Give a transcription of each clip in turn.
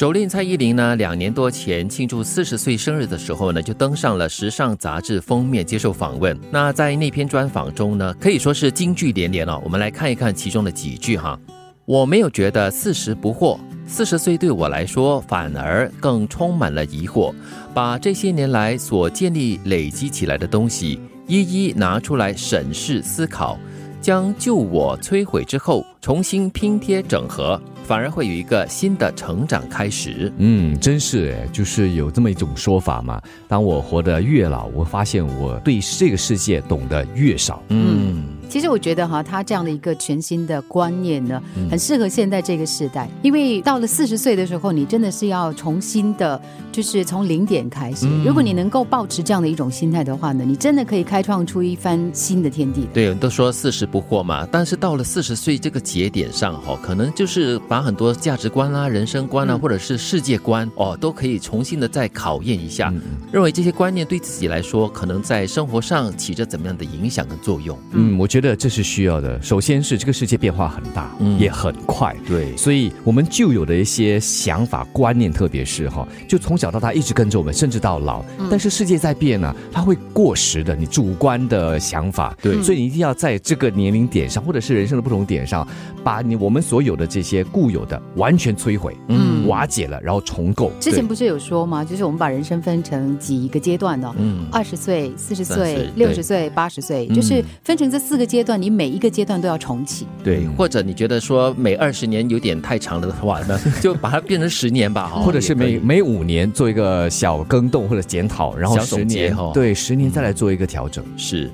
首令蔡依林呢，两年多前庆祝四十岁生日的时候呢，就登上了时尚杂志封面接受访问。那在那篇专访中呢，可以说是金句连连哦。我们来看一看其中的几句哈。我没有觉得四十不惑，四十岁对我来说反而更充满了疑惑。把这些年来所建立累积起来的东西一一拿出来审视思考，将旧我摧毁之后重新拼贴整合。反而会有一个新的成长开始。嗯，真是哎，就是有这么一种说法嘛。当我活得越老，我发现我对这个世界懂得越少。嗯。其实我觉得哈，他这样的一个全新的观念呢，很适合现在这个时代。因为到了四十岁的时候，你真的是要重新的，就是从零点开始。如果你能够保持这样的一种心态的话呢，你真的可以开创出一番新的天地。对，都说四十不惑嘛，但是到了四十岁这个节点上哈，可能就是把很多价值观啦、人生观啊，或者是世界观哦，都可以重新的再考验一下，认为这些观念对自己来说，可能在生活上起着怎么样的影响跟作用。嗯，我觉得。觉得这是需要的。首先是这个世界变化很大，嗯也很快，对，所以我们旧有的一些想法观念，特别是哈，就从小到大一直跟着我们，甚至到老。但是世界在变呢，它会过时的。你主观的想法，对，所以你一定要在这个年龄点上，或者是人生的不同点上，把你我们所有的这些固有的完全摧毁，嗯，瓦解了，然后重构。之前不是有说吗？就是我们把人生分成几个阶段的，嗯，二十岁、四十岁、六十岁、八十岁，就是分成这四个。阶段，你每一个阶段都要重启。对，或者你觉得说每二十年有点太长了的话呢，就把它变成十年吧，或者是每每五年做一个小更动或者检讨，然后十年对十年再来做一个调整。是，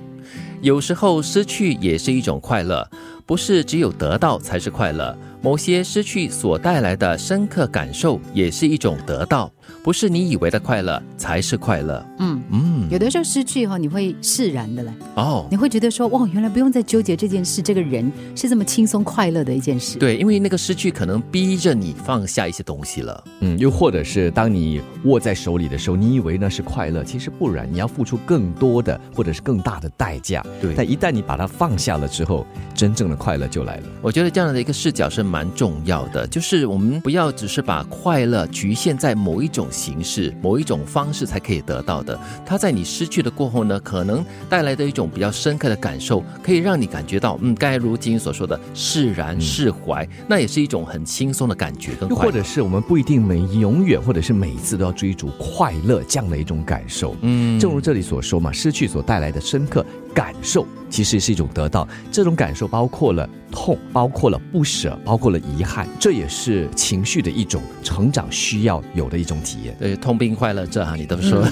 有时候失去也是一种快乐，不是只有得到才是快乐。某些失去所带来的深刻感受，也是一种得到。不是你以为的快乐才是快乐。嗯嗯，有的时候失去以后，你会释然的嘞。哦，你会觉得说，哇，原来不用再纠结这件事，这个人是这么轻松快乐的一件事。对，因为那个失去可能逼着你放下一些东西了。嗯，又或者是当你握在手里的时候，你以为那是快乐，其实不然，你要付出更多的或者是更大的代价。对，但一旦你把它放下了之后，真正的快乐就来了。我觉得这样的一个视角是蛮重要的，就是我们不要只是把快乐局限在某一种。形式某一种方式才可以得到的，它在你失去了过后呢，可能带来的一种比较深刻的感受，可以让你感觉到，嗯，该如今所说的释然释怀，那也是一种很轻松的感觉。又或者是我们不一定每永远，或者是每一次都要追逐快乐这样的一种感受。嗯，正如这里所说嘛，失去所带来的深刻感受。其实是一种得到，这种感受包括了痛，包括了不舍，包括了遗憾，这也是情绪的一种成长需要有的一种体验。对，痛并快乐着啊，你都说。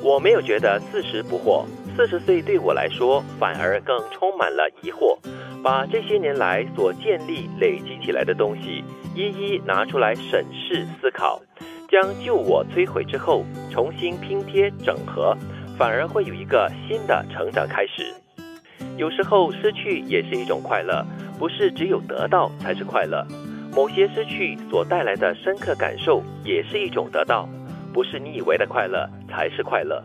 我没有觉得四十不惑，四十岁对我来说反而更充满了疑惑。把这些年来所建立、累积起来的东西一一拿出来审视、思考，将旧我摧毁之后，重新拼贴、整合。反而会有一个新的成长开始。有时候失去也是一种快乐，不是只有得到才是快乐。某些失去所带来的深刻感受也是一种得到，不是你以为的快乐才是快乐。